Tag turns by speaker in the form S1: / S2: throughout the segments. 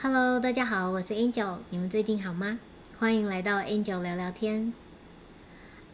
S1: Hello，大家好，我是 Angel，你们最近好吗？欢迎来到 Angel 聊聊天。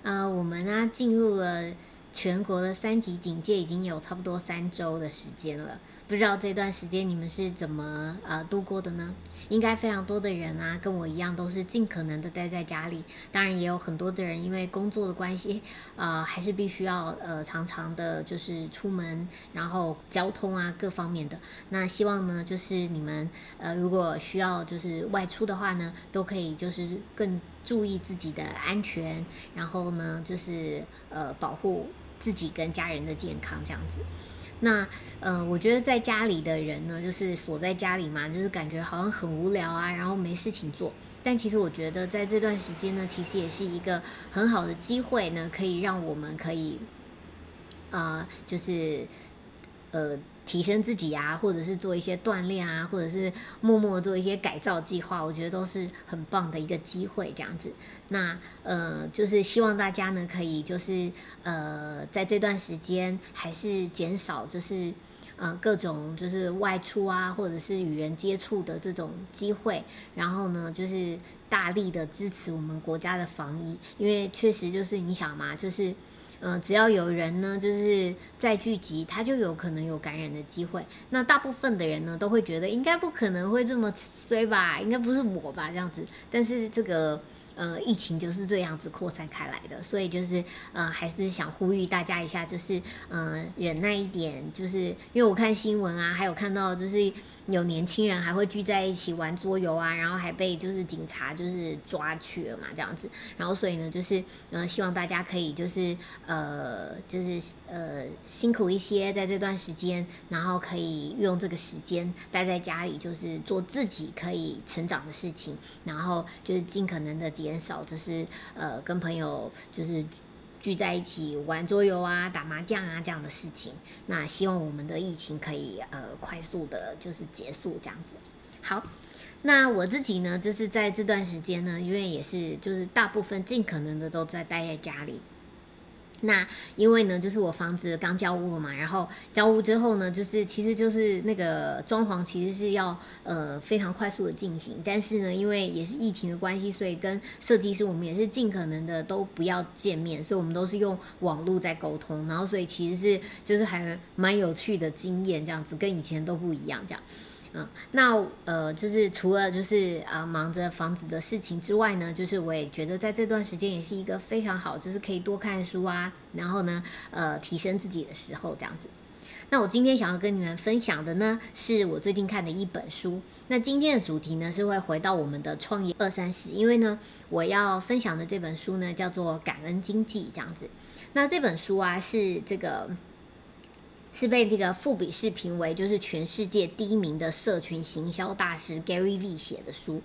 S1: 呃，我们呢进入了全国的三级警戒，已经有差不多三周的时间了。不知道这段时间你们是怎么呃度过的呢？应该非常多的人啊，跟我一样都是尽可能的待在家里。当然也有很多的人因为工作的关系，呃，还是必须要呃常常的就是出门，然后交通啊各方面的。那希望呢，就是你们呃如果需要就是外出的话呢，都可以就是更注意自己的安全，然后呢就是呃保护自己跟家人的健康这样子。那呃，我觉得在家里的人呢，就是锁在家里嘛，就是感觉好像很无聊啊，然后没事情做。但其实我觉得在这段时间呢，其实也是一个很好的机会呢，可以让我们可以，呃，就是呃。提升自己啊，或者是做一些锻炼啊，或者是默默做一些改造计划，我觉得都是很棒的一个机会。这样子，那呃，就是希望大家呢，可以就是呃，在这段时间还是减少就是呃各种就是外出啊，或者是与人接触的这种机会，然后呢，就是大力的支持我们国家的防疫，因为确实就是你想嘛，就是。嗯，只要有人呢，就是在聚集，他就有可能有感染的机会。那大部分的人呢，都会觉得应该不可能会这么衰吧，应该不是我吧这样子。但是这个。呃，疫情就是这样子扩散开来的，所以就是呃，还是想呼吁大家一下，就是呃，忍耐一点，就是因为我看新闻啊，还有看到就是有年轻人还会聚在一起玩桌游啊，然后还被就是警察就是抓去了嘛，这样子，然后所以呢，就是呃，希望大家可以就是呃，就是呃，辛苦一些在这段时间，然后可以用这个时间待在家里，就是做自己可以成长的事情，然后就是尽可能的。减少就是呃跟朋友就是聚在一起玩桌游啊、打麻将啊这样的事情。那希望我们的疫情可以呃快速的就是结束这样子。好，那我自己呢，就是在这段时间呢，因为也是就是大部分尽可能的都在待在家里。那因为呢，就是我房子刚交屋了嘛，然后交屋之后呢，就是其实就是那个装潢其实是要呃非常快速的进行，但是呢，因为也是疫情的关系，所以跟设计师我们也是尽可能的都不要见面，所以我们都是用网络在沟通，然后所以其实是就是还蛮有趣的经验，这样子跟以前都不一样，这样。嗯，那呃，就是除了就是啊忙着房子的事情之外呢，就是我也觉得在这段时间也是一个非常好，就是可以多看书啊，然后呢，呃，提升自己的时候这样子。那我今天想要跟你们分享的呢，是我最近看的一本书。那今天的主题呢，是会回到我们的创业二三十，因为呢，我要分享的这本书呢，叫做《感恩经济》这样子。那这本书啊，是这个。是被这个富比士评为就是全世界第一名的社群行销大师 Gary V 写的书，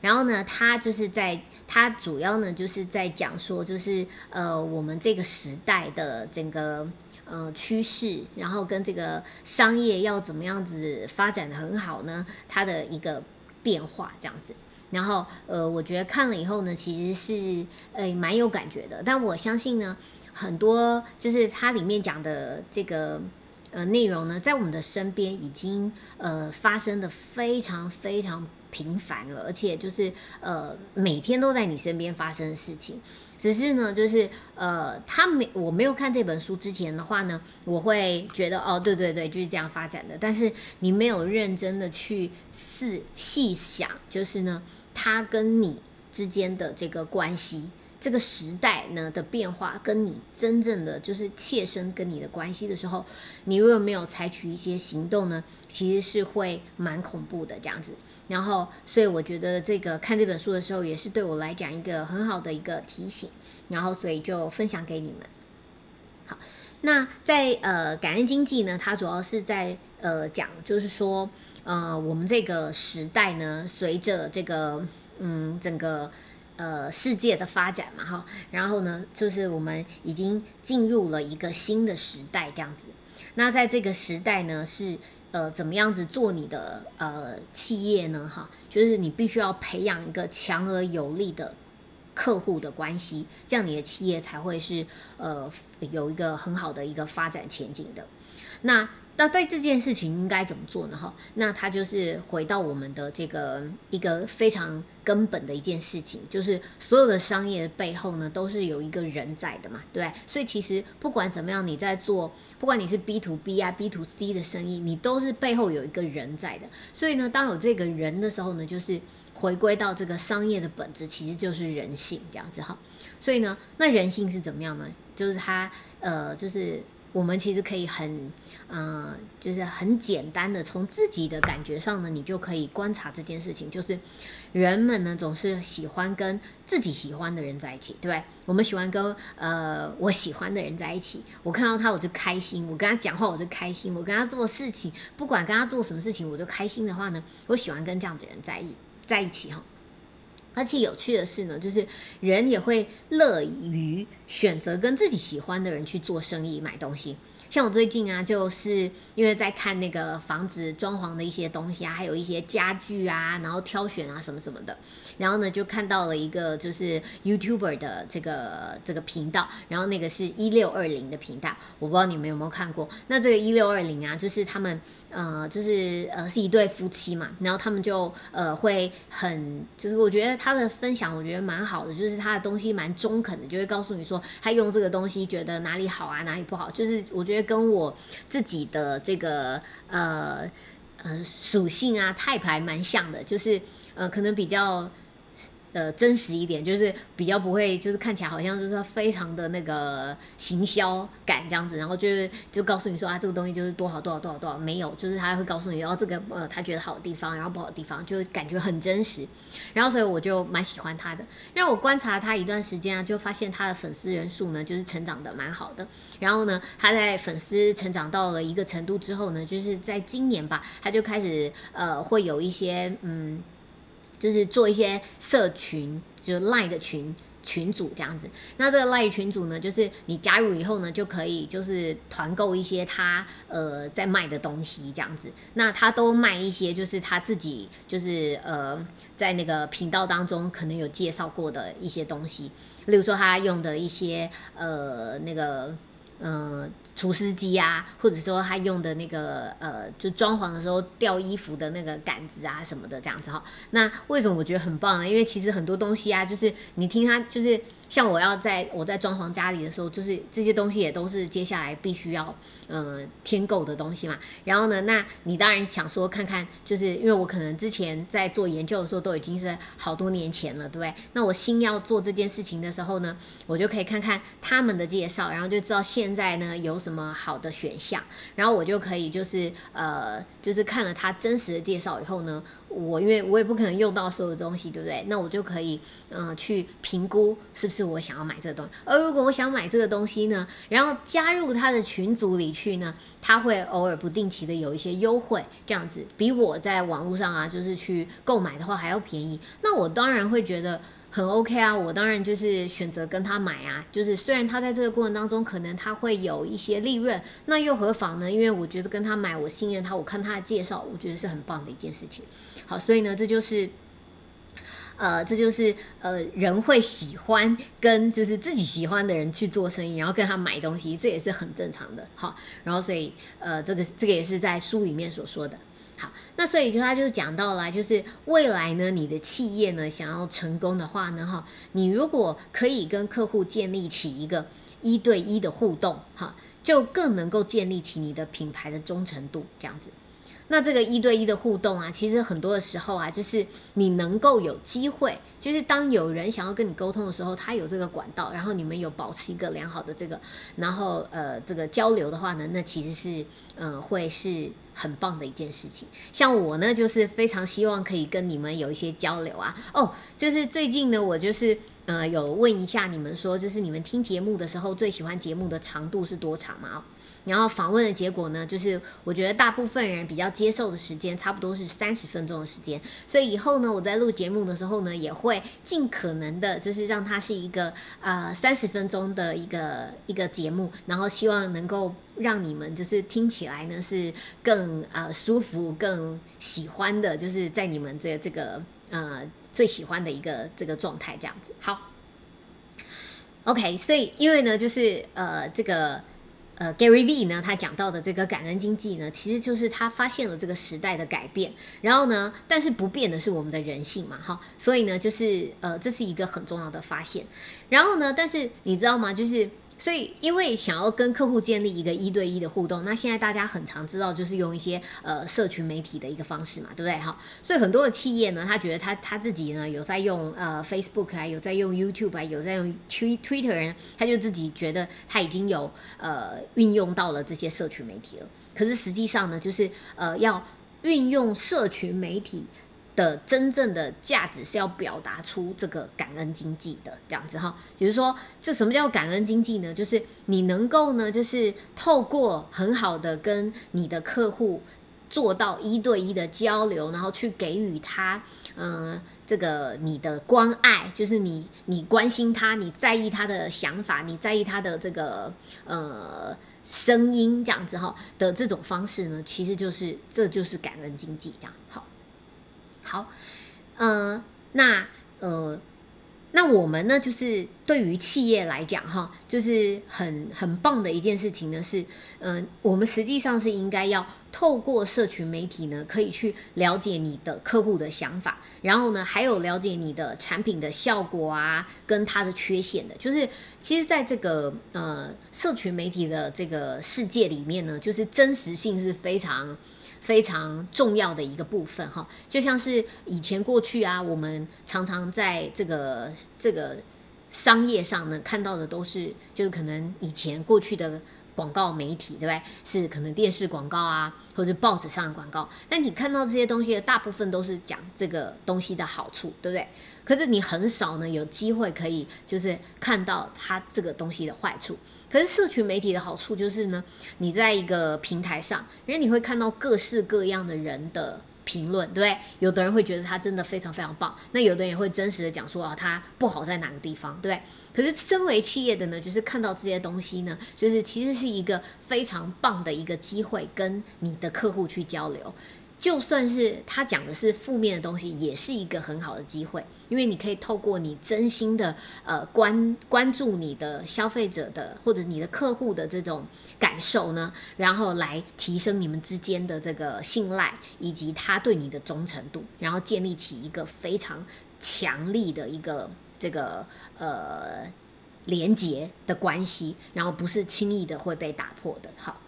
S1: 然后呢，他就是在他主要呢就是在讲说，就是呃我们这个时代的整个呃趋势，然后跟这个商业要怎么样子发展的很好呢？它的一个变化这样子，然后呃我觉得看了以后呢，其实是呃蛮有感觉的，但我相信呢。很多就是它里面讲的这个呃内容呢，在我们的身边已经呃发生的非常非常频繁了，而且就是呃每天都在你身边发生的事情。只是呢，就是呃他没我没有看这本书之前的话呢，我会觉得哦对对对就是这样发展的。但是你没有认真的去细细想，就是呢他跟你之间的这个关系。这个时代呢的变化，跟你真正的就是切身跟你的关系的时候，你如果没有采取一些行动呢，其实是会蛮恐怖的这样子。然后，所以我觉得这个看这本书的时候，也是对我来讲一个很好的一个提醒。然后，所以就分享给你们。好，那在呃感恩经济呢，它主要是在呃讲，就是说呃我们这个时代呢，随着这个嗯整个。呃，世界的发展嘛，哈，然后呢，就是我们已经进入了一个新的时代，这样子。那在这个时代呢，是呃，怎么样子做你的呃企业呢？哈，就是你必须要培养一个强而有力的客户的关系，这样你的企业才会是呃有一个很好的一个发展前景的。那那对这件事情应该怎么做呢？哈，那他就是回到我们的这个一个非常根本的一件事情，就是所有的商业的背后呢，都是有一个人在的嘛，对所以其实不管怎么样，你在做，不管你是 B to B 啊、B to C 的生意，你都是背后有一个人在的。所以呢，当有这个人的时候呢，就是回归到这个商业的本质，其实就是人性这样子哈。所以呢，那人性是怎么样呢？就是他呃，就是。我们其实可以很，呃，就是很简单的从自己的感觉上呢，你就可以观察这件事情。就是人们呢总是喜欢跟自己喜欢的人在一起，对不对？我们喜欢跟呃我喜欢的人在一起，我看到他我就开心，我跟他讲话我就开心，我跟他做事情，不管跟他做什么事情我就开心的话呢，我喜欢跟这样的人在一在一起哈。而且有趣的是呢，就是人也会乐于选择跟自己喜欢的人去做生意、买东西。像我最近啊，就是因为在看那个房子装潢的一些东西啊，还有一些家具啊，然后挑选啊什么什么的，然后呢就看到了一个就是 YouTuber 的这个这个频道，然后那个是一六二零的频道，我不知道你们有没有看过。那这个一六二零啊，就是他们呃就是呃是一对夫妻嘛，然后他们就呃会很就是我觉得他的分享我觉得蛮好的，就是他的东西蛮中肯的，就会告诉你说他用这个东西觉得哪里好啊，哪里不好，就是我觉得。跟我自己的这个呃呃属性啊，太牌蛮像的，就是呃可能比较。呃，真实一点，就是比较不会，就是看起来好像就是非常的那个行销感这样子，然后就是就告诉你说啊，这个东西就是多好多少多少多少，没有，就是他会告诉你，然后这个呃他觉得好的地方，然后不好的地方，就感觉很真实，然后所以我就蛮喜欢他的。让我观察他一段时间啊，就发现他的粉丝人数呢，就是成长的蛮好的。然后呢，他在粉丝成长到了一个程度之后呢，就是在今年吧，他就开始呃会有一些嗯。就是做一些社群，就赖的群群组这样子。那这个赖群组呢，就是你加入以后呢，就可以就是团购一些他呃在卖的东西这样子。那他都卖一些就是他自己就是呃在那个频道当中可能有介绍过的一些东西，例如说他用的一些呃那个。嗯，除湿机啊，或者说他用的那个呃，就装潢的时候吊衣服的那个杆子啊什么的，这样子哈。那为什么我觉得很棒呢？因为其实很多东西啊，就是你听他就是。像我要在我在装潢家里的时候，就是这些东西也都是接下来必须要呃添购的东西嘛。然后呢，那你当然想说看看，就是因为我可能之前在做研究的时候都已经是好多年前了，对不对？那我新要做这件事情的时候呢，我就可以看看他们的介绍，然后就知道现在呢有什么好的选项，然后我就可以就是呃就是看了他真实的介绍以后呢。我因为我也不可能用到所有东西，对不对？那我就可以嗯去评估是不是我想要买这个东西。而如果我想买这个东西呢，然后加入他的群组里去呢，他会偶尔不定期的有一些优惠，这样子比我在网络上啊就是去购买的话还要便宜。那我当然会觉得。很 OK 啊，我当然就是选择跟他买啊，就是虽然他在这个过程当中可能他会有一些利润，那又何妨呢？因为我觉得跟他买，我信任他，我看他的介绍，我觉得是很棒的一件事情。好，所以呢，这就是，呃，这就是呃，人会喜欢跟就是自己喜欢的人去做生意，然后跟他买东西，这也是很正常的。好，然后所以呃，这个这个也是在书里面所说的。好，那所以就他就讲到了，就是未来呢，你的企业呢想要成功的话呢，哈，你如果可以跟客户建立起一个一对一的互动，哈，就更能够建立起你的品牌的忠诚度，这样子。那这个一对一的互动啊，其实很多的时候啊，就是你能够有机会，就是当有人想要跟你沟通的时候，他有这个管道，然后你们有保持一个良好的这个，然后呃这个交流的话呢，那其实是嗯会是很棒的一件事情。像我呢，就是非常希望可以跟你们有一些交流啊。哦，就是最近呢，我就是呃有问一下你们说，就是你们听节目的时候最喜欢节目的长度是多长吗？然后访问的结果呢，就是我觉得大部分人比较接受的时间，差不多是三十分钟的时间。所以以后呢，我在录节目的时候呢，也会尽可能的，就是让它是一个呃三十分钟的一个一个节目，然后希望能够让你们就是听起来呢是更呃舒服、更喜欢的，就是在你们这这个呃最喜欢的一个这个状态这样子。好，OK，所以因为呢，就是呃这个。呃，Gary V 呢，他讲到的这个感恩经济呢，其实就是他发现了这个时代的改变，然后呢，但是不变的是我们的人性嘛，哈，所以呢，就是呃，这是一个很重要的发现。然后呢，但是你知道吗？就是。所以，因为想要跟客户建立一个一对一的互动，那现在大家很常知道，就是用一些呃社群媒体的一个方式嘛，对不对？哈，所以很多的企业呢，他觉得他他自己呢有在用呃 Facebook 啊，有在用 YouTube 啊，有在用 Twitter，他就自己觉得他已经有呃运用到了这些社群媒体了。可是实际上呢，就是呃要运用社群媒体。的真正的价值是要表达出这个感恩经济的这样子哈，就是说这什么叫感恩经济呢？就是你能够呢，就是透过很好的跟你的客户做到一对一的交流，然后去给予他，嗯，这个你的关爱，就是你你关心他，你在意他的想法，你在意他的这个呃声音这样子哈的这种方式呢，其实就是这就是感恩经济这样好。好，呃，那呃，那我们呢，就是对于企业来讲，哈，就是很很棒的一件事情呢，是，嗯，我们实际上是应该要透过社群媒体呢，可以去了解你的客户的想法，然后呢，还有了解你的产品的效果啊，跟它的缺陷的，就是其实在这个呃社群媒体的这个世界里面呢，就是真实性是非常。非常重要的一个部分哈，就像是以前过去啊，我们常常在这个这个商业上呢看到的都是，就是可能以前过去的广告媒体，对不对？是可能电视广告啊，或者报纸上的广告。但你看到这些东西的大部分都是讲这个东西的好处，对不对？可是你很少呢有机会可以就是看到它这个东西的坏处。可是社群媒体的好处就是呢，你在一个平台上，因为你会看到各式各样的人的评论，对不对？有的人会觉得他真的非常非常棒，那有的人也会真实的讲说啊，他不好在哪个地方，对不对？可是身为企业的呢，就是看到这些东西呢，就是其实是一个非常棒的一个机会，跟你的客户去交流。就算是他讲的是负面的东西，也是一个很好的机会，因为你可以透过你真心的呃关关注你的消费者的或者你的客户的这种感受呢，然后来提升你们之间的这个信赖以及他对你的忠诚度，然后建立起一个非常强力的一个这个呃连结的关系，然后不是轻易的会被打破的。好，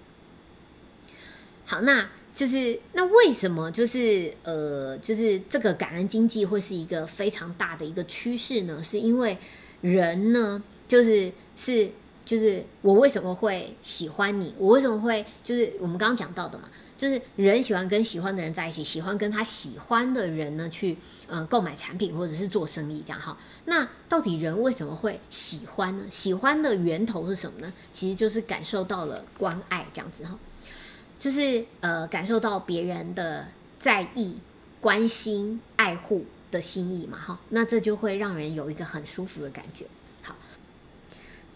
S1: 好，那。就是那为什么就是呃就是这个感恩经济会是一个非常大的一个趋势呢？是因为人呢就是是就是我为什么会喜欢你？我为什么会就是我们刚刚讲到的嘛？就是人喜欢跟喜欢的人在一起，喜欢跟他喜欢的人呢去呃购买产品或者是做生意这样哈。那到底人为什么会喜欢呢？喜欢的源头是什么呢？其实就是感受到了关爱这样子哈。就是呃，感受到别人的在意、关心、爱护的心意嘛，哈，那这就会让人有一个很舒服的感觉。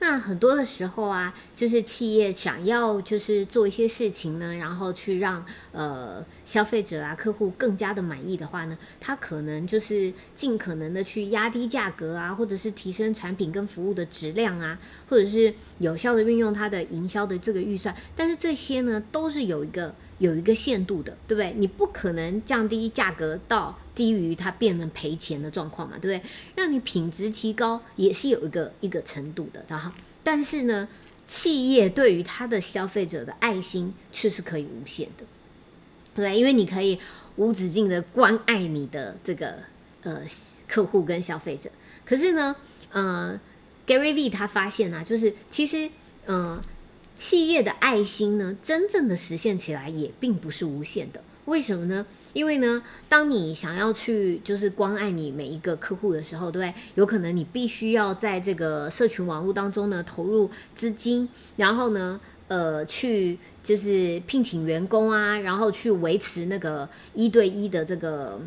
S1: 那很多的时候啊，就是企业想要就是做一些事情呢，然后去让呃消费者啊、客户更加的满意的话呢，他可能就是尽可能的去压低价格啊，或者是提升产品跟服务的质量啊，或者是有效的运用它的营销的这个预算。但是这些呢，都是有一个有一个限度的，对不对？你不可能降低价格到低于它变成赔钱的状况嘛，对不对？让你品质提高也是有一个一个程度的，然后。但是呢，企业对于它的消费者的爱心却是可以无限的，对，对因为你可以无止境的关爱你的这个呃客户跟消费者。可是呢，呃，Gary V 他发现啊，就是其实，嗯，企业的爱心呢，真正的实现起来也并不是无限的。为什么呢？因为呢，当你想要去就是关爱你每一个客户的时候，对不对？有可能你必须要在这个社群网络当中呢投入资金，然后呢，呃，去就是聘请员工啊，然后去维持那个一对一的这个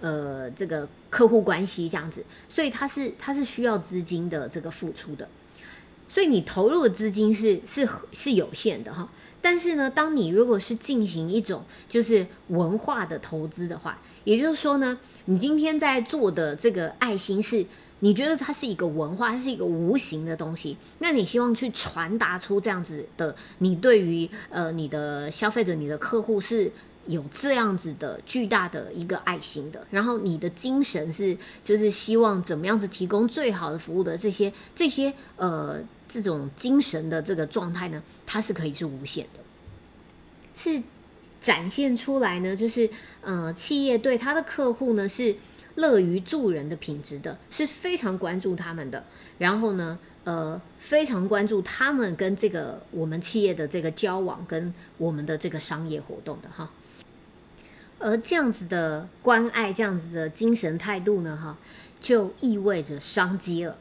S1: 呃这个客户关系这样子，所以它是它是需要资金的这个付出的，所以你投入的资金是是是有限的哈。但是呢，当你如果是进行一种就是文化的投资的话，也就是说呢，你今天在做的这个爱心是你觉得它是一个文化，它是一个无形的东西，那你希望去传达出这样子的，你对于呃你的消费者、你的客户是有这样子的巨大的一个爱心的，然后你的精神是就是希望怎么样子提供最好的服务的这些这些呃这种精神的这个状态呢，它是可以是无限的，是展现出来呢，就是呃企业对他的客户呢是。乐于助人的品质的，是非常关注他们的。然后呢，呃，非常关注他们跟这个我们企业的这个交往，跟我们的这个商业活动的哈。而这样子的关爱，这样子的精神态度呢，哈，就意味着商机了。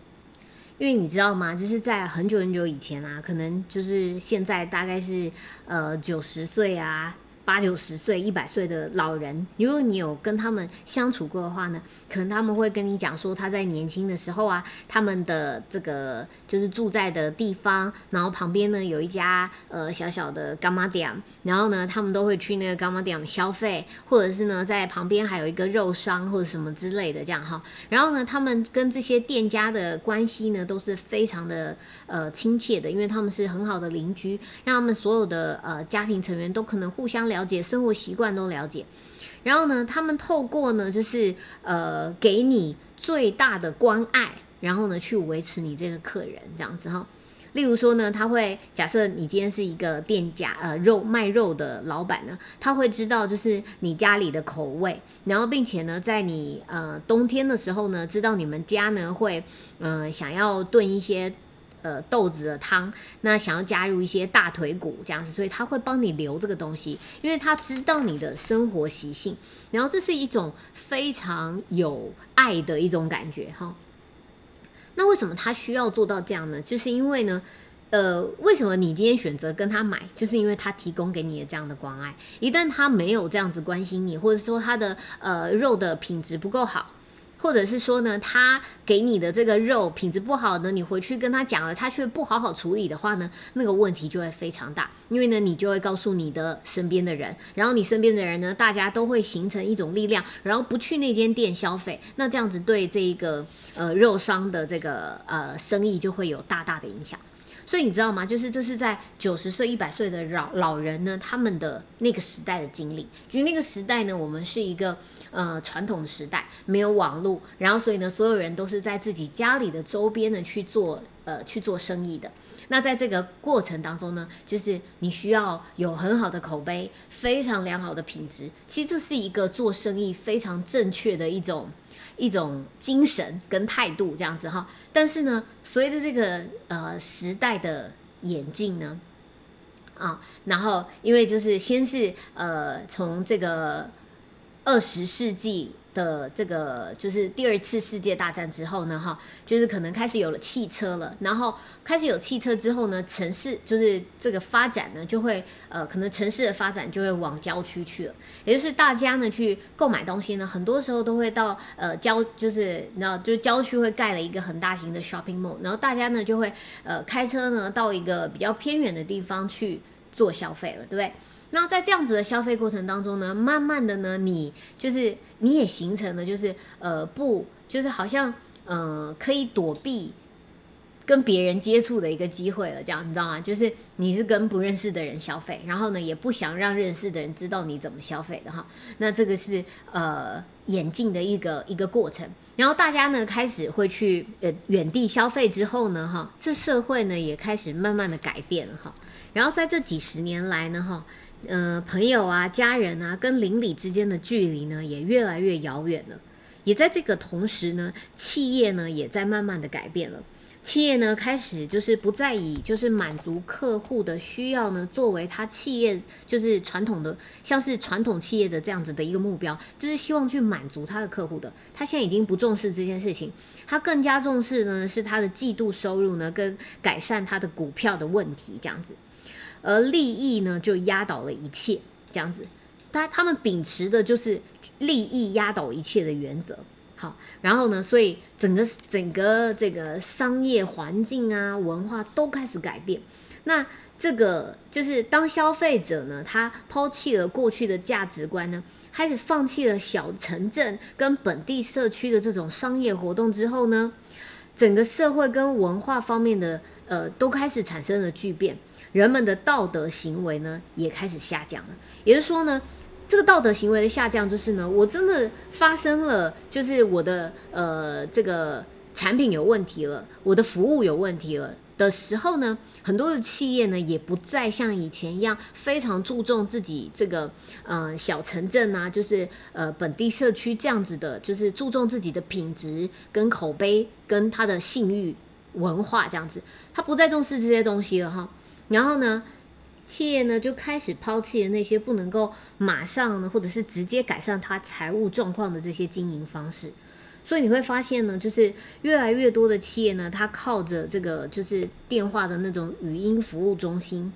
S1: 因为你知道吗？就是在很久很久以前啊，可能就是现在大概是呃九十岁啊。八九十岁、一百岁的老人，如果你有跟他们相处过的话呢，可能他们会跟你讲说，他在年轻的时候啊，他们的这个就是住在的地方，然后旁边呢有一家呃小小的干妈店，然后呢他们都会去那个干妈店消费，或者是呢在旁边还有一个肉商或者什么之类的这样哈，然后呢他们跟这些店家的关系呢都是非常的呃亲切的，因为他们是很好的邻居，让他们所有的呃家庭成员都可能互相了。了解生活习惯都了解，然后呢，他们透过呢，就是呃，给你最大的关爱，然后呢，去维持你这个客人这样子哈。例如说呢，他会假设你今天是一个店家，呃，肉卖肉的老板呢，他会知道就是你家里的口味，然后并且呢，在你呃冬天的时候呢，知道你们家呢会嗯想要炖一些。呃，豆子的汤，那想要加入一些大腿骨这样子，所以他会帮你留这个东西，因为他知道你的生活习性，然后这是一种非常有爱的一种感觉哈。那为什么他需要做到这样呢？就是因为呢，呃，为什么你今天选择跟他买，就是因为他提供给你的这样的关爱。一旦他没有这样子关心你，或者说他的呃肉的品质不够好。或者是说呢，他给你的这个肉品质不好呢，你回去跟他讲了，他却不好好处理的话呢，那个问题就会非常大。因为呢，你就会告诉你的身边的人，然后你身边的人呢，大家都会形成一种力量，然后不去那间店消费。那这样子对这一个呃肉商的这个呃生意就会有大大的影响。所以你知道吗？就是这是在九十岁、一百岁的老老人呢，他们的那个时代的经历。就那个时代呢，我们是一个呃传统的时代，没有网络，然后所以呢，所有人都是在自己家里的周边呢去做呃去做生意的。那在这个过程当中呢，就是你需要有很好的口碑，非常良好的品质。其实这是一个做生意非常正确的一种。一种精神跟态度这样子哈，但是呢，随着这个呃时代的演进呢，啊，然后因为就是先是呃从这个二十世纪。的这个就是第二次世界大战之后呢，哈，就是可能开始有了汽车了，然后开始有汽车之后呢，城市就是这个发展呢，就会呃，可能城市的发展就会往郊区去了，也就是大家呢去购买东西呢，很多时候都会到呃郊，就是你知道，就是郊区会盖了一个很大型的 shopping mall，然后大家呢就会呃开车呢到一个比较偏远的地方去做消费了，对不对？那在这样子的消费过程当中呢，慢慢的呢，你就是你也形成了，就是呃不，就是好像呃可以躲避跟别人接触的一个机会了，这样你知道吗？就是你是跟不认识的人消费，然后呢也不想让认识的人知道你怎么消费的哈。那这个是呃演进的一个一个过程，然后大家呢开始会去呃远地消费之后呢，哈，这社会呢也开始慢慢的改变了哈。然后在这几十年来呢，哈。呃，朋友啊，家人啊，跟邻里之间的距离呢，也越来越遥远了。也在这个同时呢，企业呢，也在慢慢的改变了。企业呢，开始就是不再以就是满足客户的需要呢，作为他企业就是传统的，像是传统企业的这样子的一个目标，就是希望去满足他的客户的。他现在已经不重视这件事情，他更加重视呢，是他的季度收入呢，跟改善他的股票的问题这样子。而利益呢，就压倒了一切，这样子，他他们秉持的就是利益压倒一切的原则。好，然后呢，所以整个整个这个商业环境啊，文化都开始改变。那这个就是当消费者呢，他抛弃了过去的价值观呢，开始放弃了小城镇跟本地社区的这种商业活动之后呢，整个社会跟文化方面的呃都开始产生了巨变，人们的道德行为呢也开始下降了。也就是说呢，这个道德行为的下降，就是呢，我真的发生了，就是我的呃这个产品有问题了，我的服务有问题了。的时候呢，很多的企业呢也不再像以前一样非常注重自己这个呃小城镇啊，就是呃本地社区这样子的，就是注重自己的品质跟口碑跟他的信誉文化这样子，他不再重视这些东西了哈。然后呢，企业呢就开始抛弃了那些不能够马上呢或者是直接改善他财务状况的这些经营方式。所以你会发现呢，就是越来越多的企业呢，它靠着这个就是电话的那种语音服务中心，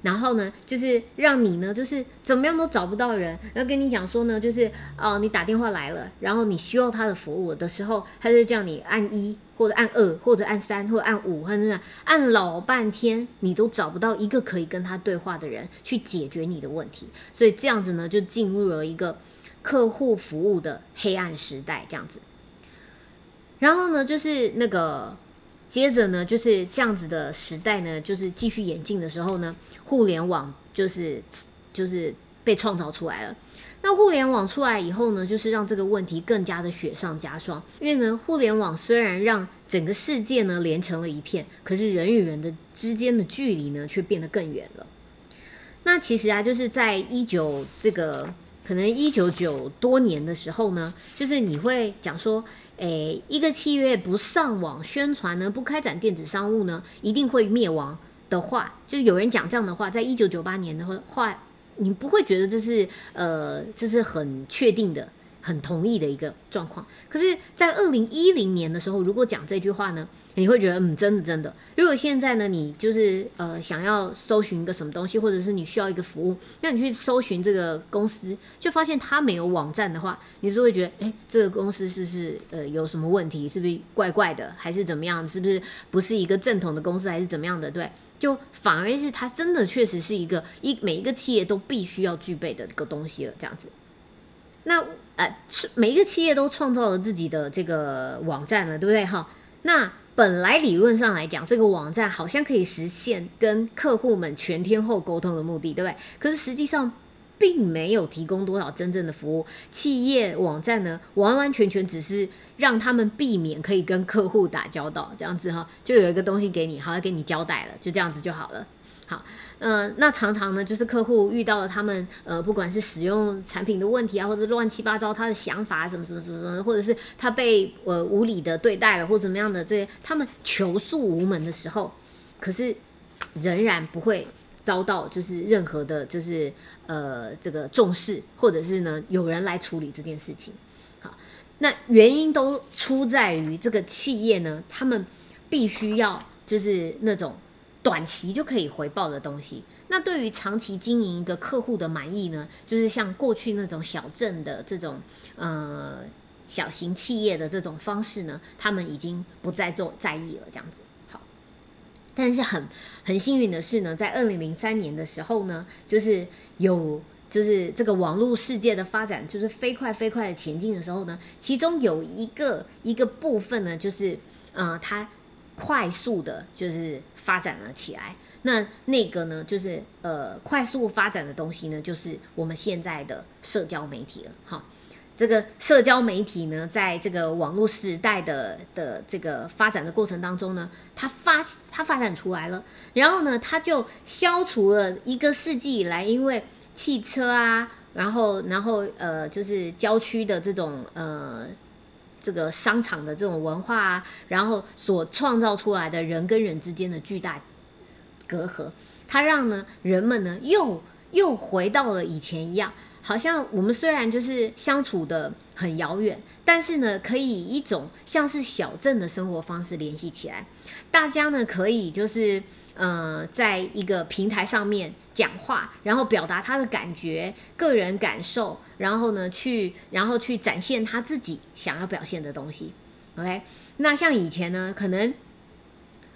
S1: 然后呢，就是让你呢，就是怎么样都找不到人，然后跟你讲说呢，就是哦，你打电话来了，然后你需要他的服务的时候，他就叫你按一或者按二或者按三或者按五，或者按老半天，你都找不到一个可以跟他对话的人去解决你的问题，所以这样子呢，就进入了一个。客户服务的黑暗时代这样子，然后呢，就是那个接着呢，就是这样子的时代呢，就是继续演进的时候呢，互联网就是就是被创造出来了。那互联网出来以后呢，就是让这个问题更加的雪上加霜。因为呢，互联网虽然让整个世界呢连成了一片，可是人与人的之间的距离呢却变得更远了。那其实啊，就是在一九这个。可能一九九多年的时候呢，就是你会讲说，诶，一个企业不上网宣传呢，不开展电子商务呢，一定会灭亡的话，就有人讲这样的话，在一九九八年的话，你不会觉得这是呃，这是很确定的。很同意的一个状况，可是，在二零一零年的时候，如果讲这句话呢，你会觉得，嗯，真的真的。如果现在呢，你就是呃想要搜寻一个什么东西，或者是你需要一个服务，那你去搜寻这个公司，就发现它没有网站的话，你是会觉得，哎，这个公司是不是呃有什么问题？是不是怪怪的？还是怎么样？是不是不是一个正统的公司？还是怎么样的？对，就反而是它真的确实是一个一每一个企业都必须要具备的一个东西了，这样子。那呃，每一个企业都创造了自己的这个网站了，对不对？哈，那本来理论上来讲，这个网站好像可以实现跟客户们全天候沟通的目的，对不对？可是实际上并没有提供多少真正的服务。企业网站呢，完完全全只是让他们避免可以跟客户打交道，这样子哈，就有一个东西给你，好像给你交代了，就这样子就好了。好，嗯，那常常呢，就是客户遇到了他们，呃，不管是使用产品的问题啊，或者乱七八糟他的想法什么什么什么，或者是他被呃无理的对待了，或怎么样的这些，他们求诉无门的时候，可是仍然不会遭到就是任何的，就是呃这个重视，或者是呢有人来处理这件事情。好，那原因都出在于这个企业呢，他们必须要就是那种。短期就可以回报的东西，那对于长期经营一个客户的满意呢？就是像过去那种小镇的这种呃小型企业的这种方式呢，他们已经不再做在意了。这样子，但是很很幸运的是呢，在二零零三年的时候呢，就是有就是这个网络世界的发展就是飞快飞快的前进的时候呢，其中有一个一个部分呢，就是呃它。快速的，就是发展了起来。那那个呢，就是呃，快速发展的东西呢，就是我们现在的社交媒体了。哈，这个社交媒体呢，在这个网络时代的的这个发展的过程当中呢，它发它发展出来了，然后呢，它就消除了一个世纪以来因为汽车啊，然后然后呃，就是郊区的这种呃。这个商场的这种文化啊，然后所创造出来的人跟人之间的巨大隔阂，它让呢人们呢又又回到了以前一样，好像我们虽然就是相处的很遥远，但是呢可以以一种像是小镇的生活方式联系起来，大家呢可以就是呃在一个平台上面讲话，然后表达他的感觉、个人感受。然后呢，去然后去展现他自己想要表现的东西，OK？那像以前呢，可能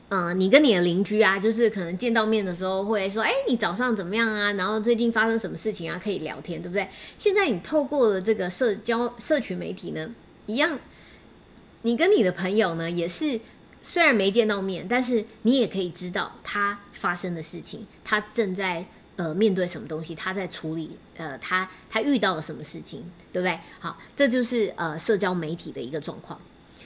S1: 嗯，你跟你的邻居啊，就是可能见到面的时候会说，哎，你早上怎么样啊？然后最近发生什么事情啊？可以聊天，对不对？现在你透过了这个社交社群媒体呢，一样，你跟你的朋友呢，也是虽然没见到面，但是你也可以知道他发生的事情，他正在呃面对什么东西，他在处理呃他他遇到了什么事情，对不对？好，这就是呃社交媒体的一个状况。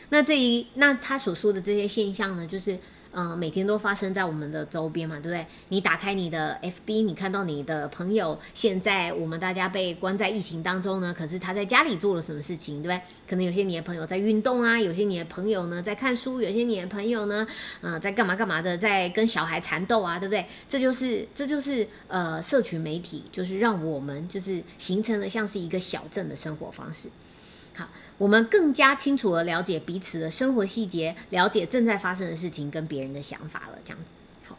S1: 那这一那他所说的这些现象呢，就是。嗯，每天都发生在我们的周边嘛，对不对？你打开你的 FB，你看到你的朋友现在我们大家被关在疫情当中呢，可是他在家里做了什么事情，对不对？可能有些你的朋友在运动啊，有些你的朋友呢在看书，有些你的朋友呢，嗯，在干嘛干嘛的，在跟小孩缠斗啊，对不对？这就是这就是呃，社群媒体就是让我们就是形成了像是一个小镇的生活方式。好，我们更加清楚的了解彼此的生活细节，了解正在发生的事情跟别人的想法了。这样子，好。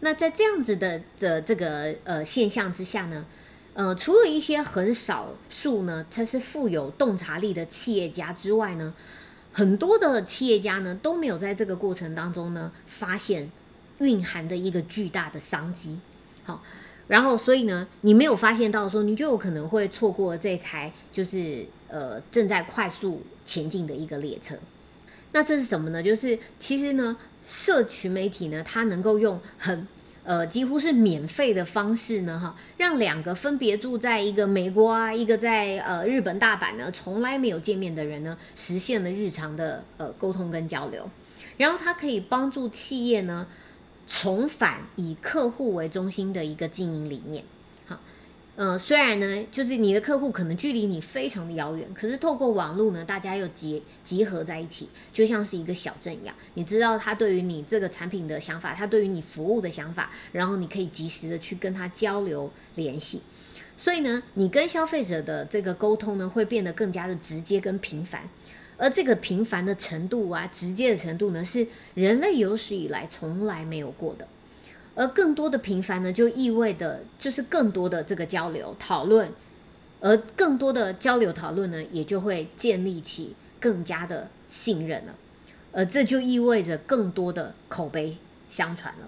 S1: 那在这样子的的这个呃现象之下呢，呃，除了一些很少数呢，他是富有洞察力的企业家之外呢，很多的企业家呢都没有在这个过程当中呢发现蕴含的一个巨大的商机。好，然后所以呢，你没有发现到说，你就有可能会错过这台就是。呃，正在快速前进的一个列车，那这是什么呢？就是其实呢，社群媒体呢，它能够用很呃几乎是免费的方式呢，哈，让两个分别住在一个美国啊，一个在呃日本大阪呢，从来没有见面的人呢，实现了日常的呃沟通跟交流，然后它可以帮助企业呢重返以客户为中心的一个经营理念。嗯，虽然呢，就是你的客户可能距离你非常的遥远，可是透过网络呢，大家又结集合在一起，就像是一个小镇一样。你知道他对于你这个产品的想法，他对于你服务的想法，然后你可以及时的去跟他交流联系。所以呢，你跟消费者的这个沟通呢，会变得更加的直接跟频繁。而这个频繁的程度啊，直接的程度呢，是人类有史以来从来没有过的。而更多的频繁呢，就意味着就是更多的这个交流讨论，而更多的交流讨论呢，也就会建立起更加的信任了，而这就意味着更多的口碑相传了。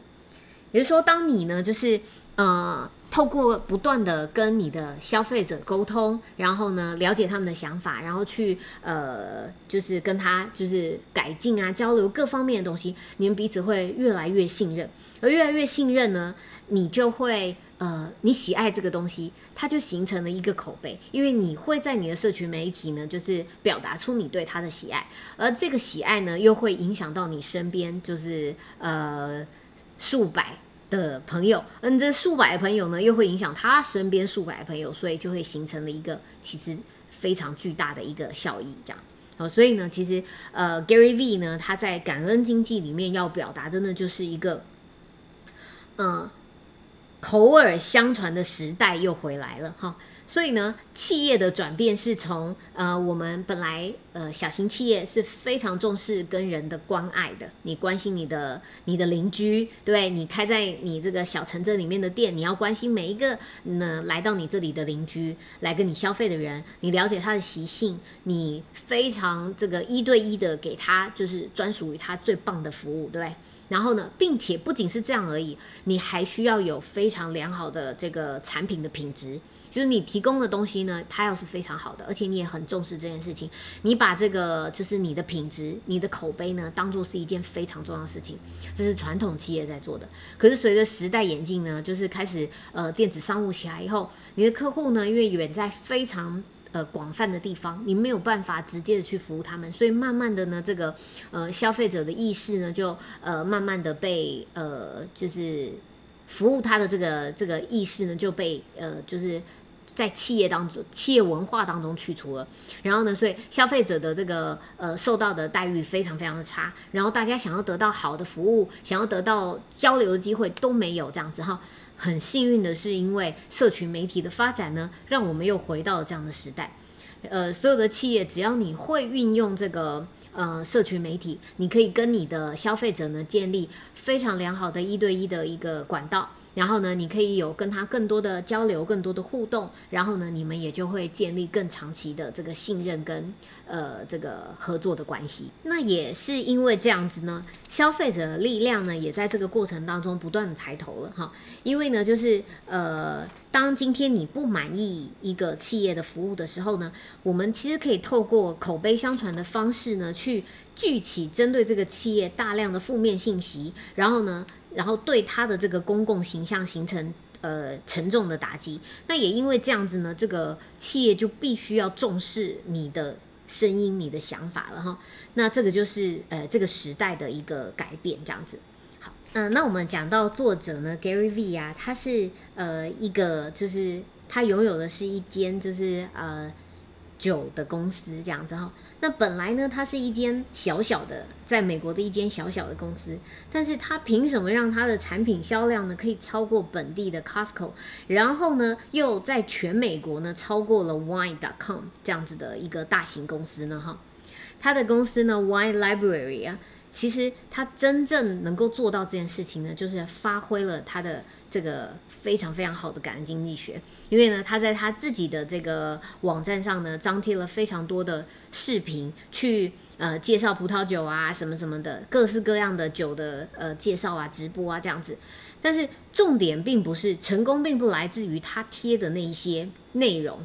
S1: 也就是说，当你呢，就是呃。透过不断的跟你的消费者沟通，然后呢，了解他们的想法，然后去呃，就是跟他就是改进啊，交流各方面的东西，你们彼此会越来越信任，而越来越信任呢，你就会呃，你喜爱这个东西，它就形成了一个口碑，因为你会在你的社群媒体呢，就是表达出你对他的喜爱，而这个喜爱呢，又会影响到你身边，就是呃数百。的朋友，嗯，这数百的朋友呢，又会影响他身边数百的朋友，所以就会形成了一个其实非常巨大的一个效益，这样。好，所以呢，其实呃，Gary V 呢，他在感恩经济里面要表达的呢，就是一个，嗯，口耳相传的时代又回来了，哈。所以呢，企业的转变是从呃，我们本来呃，小型企业是非常重视跟人的关爱的。你关心你的你的邻居，对你开在你这个小城镇里面的店，你要关心每一个呢来到你这里的邻居，来跟你消费的人，你了解他的习性，你非常这个一对一的给他就是专属于他最棒的服务，对。然后呢，并且不仅是这样而已，你还需要有非常良好的这个产品的品质，就是你提供的东西呢，它要是非常好的，而且你也很重视这件事情，你把这个就是你的品质、你的口碑呢，当做是一件非常重要的事情，这是传统企业在做的。可是随着时代演进呢，就是开始呃电子商务起来以后，你的客户呢，因为远在非常。呃，广泛的地方，你没有办法直接的去服务他们，所以慢慢的呢，这个呃消费者的意识呢，就呃慢慢的被呃就是服务他的这个这个意识呢，就被呃就是在企业当中企业文化当中去除了，然后呢，所以消费者的这个呃受到的待遇非常非常的差，然后大家想要得到好的服务，想要得到交流的机会都没有这样子哈。很幸运的是，因为社群媒体的发展呢，让我们又回到了这样的时代。呃，所有的企业只要你会运用这个呃社群媒体，你可以跟你的消费者呢建立非常良好的一对一的一个管道。然后呢，你可以有跟他更多的交流、更多的互动，然后呢，你们也就会建立更长期的这个信任跟呃这个合作的关系。那也是因为这样子呢，消费者的力量呢，也在这个过程当中不断的抬头了哈。因为呢，就是呃，当今天你不满意一个企业的服务的时候呢，我们其实可以透过口碑相传的方式呢，去聚起针对这个企业大量的负面信息，然后呢。然后对他的这个公共形象形成呃沉重的打击，那也因为这样子呢，这个企业就必须要重视你的声音、你的想法了哈。那这个就是呃这个时代的一个改变，这样子。好，嗯，那我们讲到作者呢，Gary V 啊，他是呃一个就是他拥有的是一间就是呃。酒的公司这样子哈，那本来呢，它是一间小小的，在美国的一间小小的公司，但是它凭什么让它的产品销量呢可以超过本地的 Costco，然后呢又在全美国呢超过了 Wine.com 这样子的一个大型公司呢哈，它的公司呢 Wine Library 啊，其实它真正能够做到这件事情呢，就是发挥了它的。这个非常非常好的感恩经济学，因为呢，他在他自己的这个网站上呢，张贴了非常多的视频，去呃介绍葡萄酒啊什么什么的，各式各样的酒的呃介绍啊、直播啊这样子。但是重点并不是成功，并不来自于他贴的那一些内容，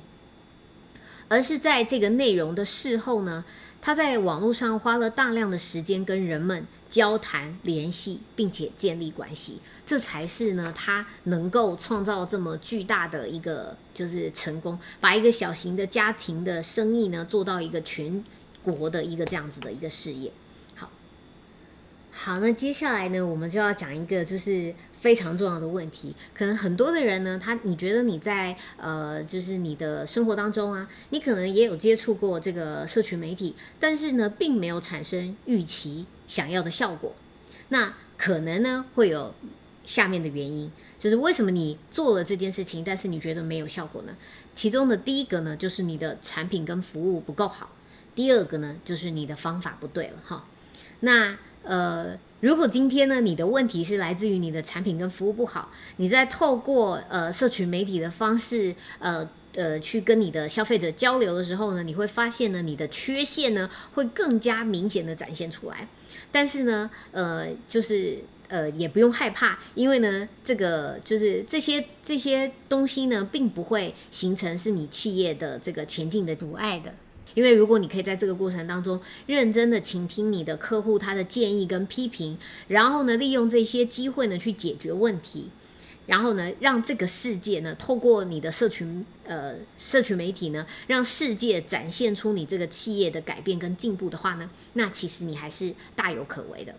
S1: 而是在这个内容的事后呢。他在网络上花了大量的时间跟人们交谈、联系，并且建立关系，这才是呢他能够创造这么巨大的一个就是成功，把一个小型的家庭的生意呢做到一个全国的一个这样子的一个事业。好，好那接下来呢，我们就要讲一个就是非常重要的问题。可能很多的人呢，他你觉得你在呃，就是你的生活当中啊，你可能也有接触过这个社群媒体，但是呢，并没有产生预期想要的效果。那可能呢，会有下面的原因，就是为什么你做了这件事情，但是你觉得没有效果呢？其中的第一个呢，就是你的产品跟服务不够好；第二个呢，就是你的方法不对了哈。那呃，如果今天呢，你的问题是来自于你的产品跟服务不好，你在透过呃社群媒体的方式，呃呃去跟你的消费者交流的时候呢，你会发现呢，你的缺陷呢会更加明显的展现出来。但是呢，呃，就是呃也不用害怕，因为呢，这个就是这些这些东西呢，并不会形成是你企业的这个前进的阻碍的。因为如果你可以在这个过程当中认真的倾听你的客户他的建议跟批评，然后呢利用这些机会呢去解决问题，然后呢让这个世界呢透过你的社群呃社群媒体呢让世界展现出你这个企业的改变跟进步的话呢，那其实你还是大有可为的。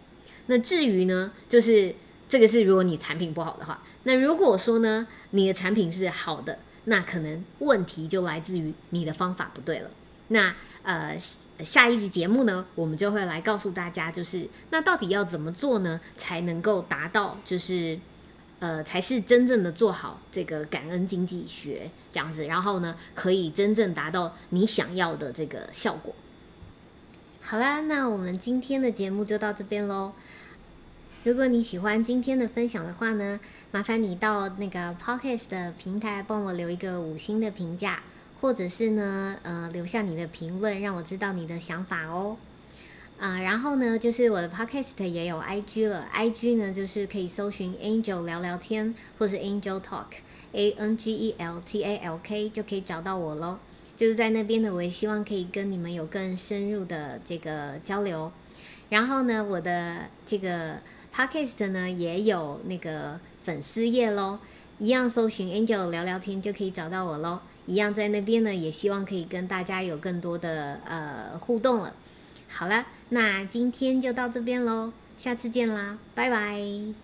S1: 那至于呢，就是这个是如果你产品不好的话，那如果说呢你的产品是好的，那可能问题就来自于你的方法不对了。那呃，下一集节目呢，我们就会来告诉大家，就是那到底要怎么做呢，才能够达到，就是呃，才是真正的做好这个感恩经济学这样子，然后呢，可以真正达到你想要的这个效果。好啦，那我们今天的节目就到这边喽。如果你喜欢今天的分享的话呢，麻烦你到那个 Podcast 的平台帮我留一个五星的评价。或者是呢，呃，留下你的评论，让我知道你的想法哦。啊，然后呢，就是我的 podcast 也有 IG 了，IG 呢就是可以搜寻 Angel 聊聊天，或是 Angel Talk，A N G E L T A L K 就可以找到我喽。就是在那边呢，我也希望可以跟你们有更深入的这个交流。然后呢，我的这个 podcast 呢也有那个粉丝页喽，一样搜寻 Angel 聊聊天就可以找到我喽。一样在那边呢，也希望可以跟大家有更多的呃互动了。好了，那今天就到这边喽，下次见啦，拜拜。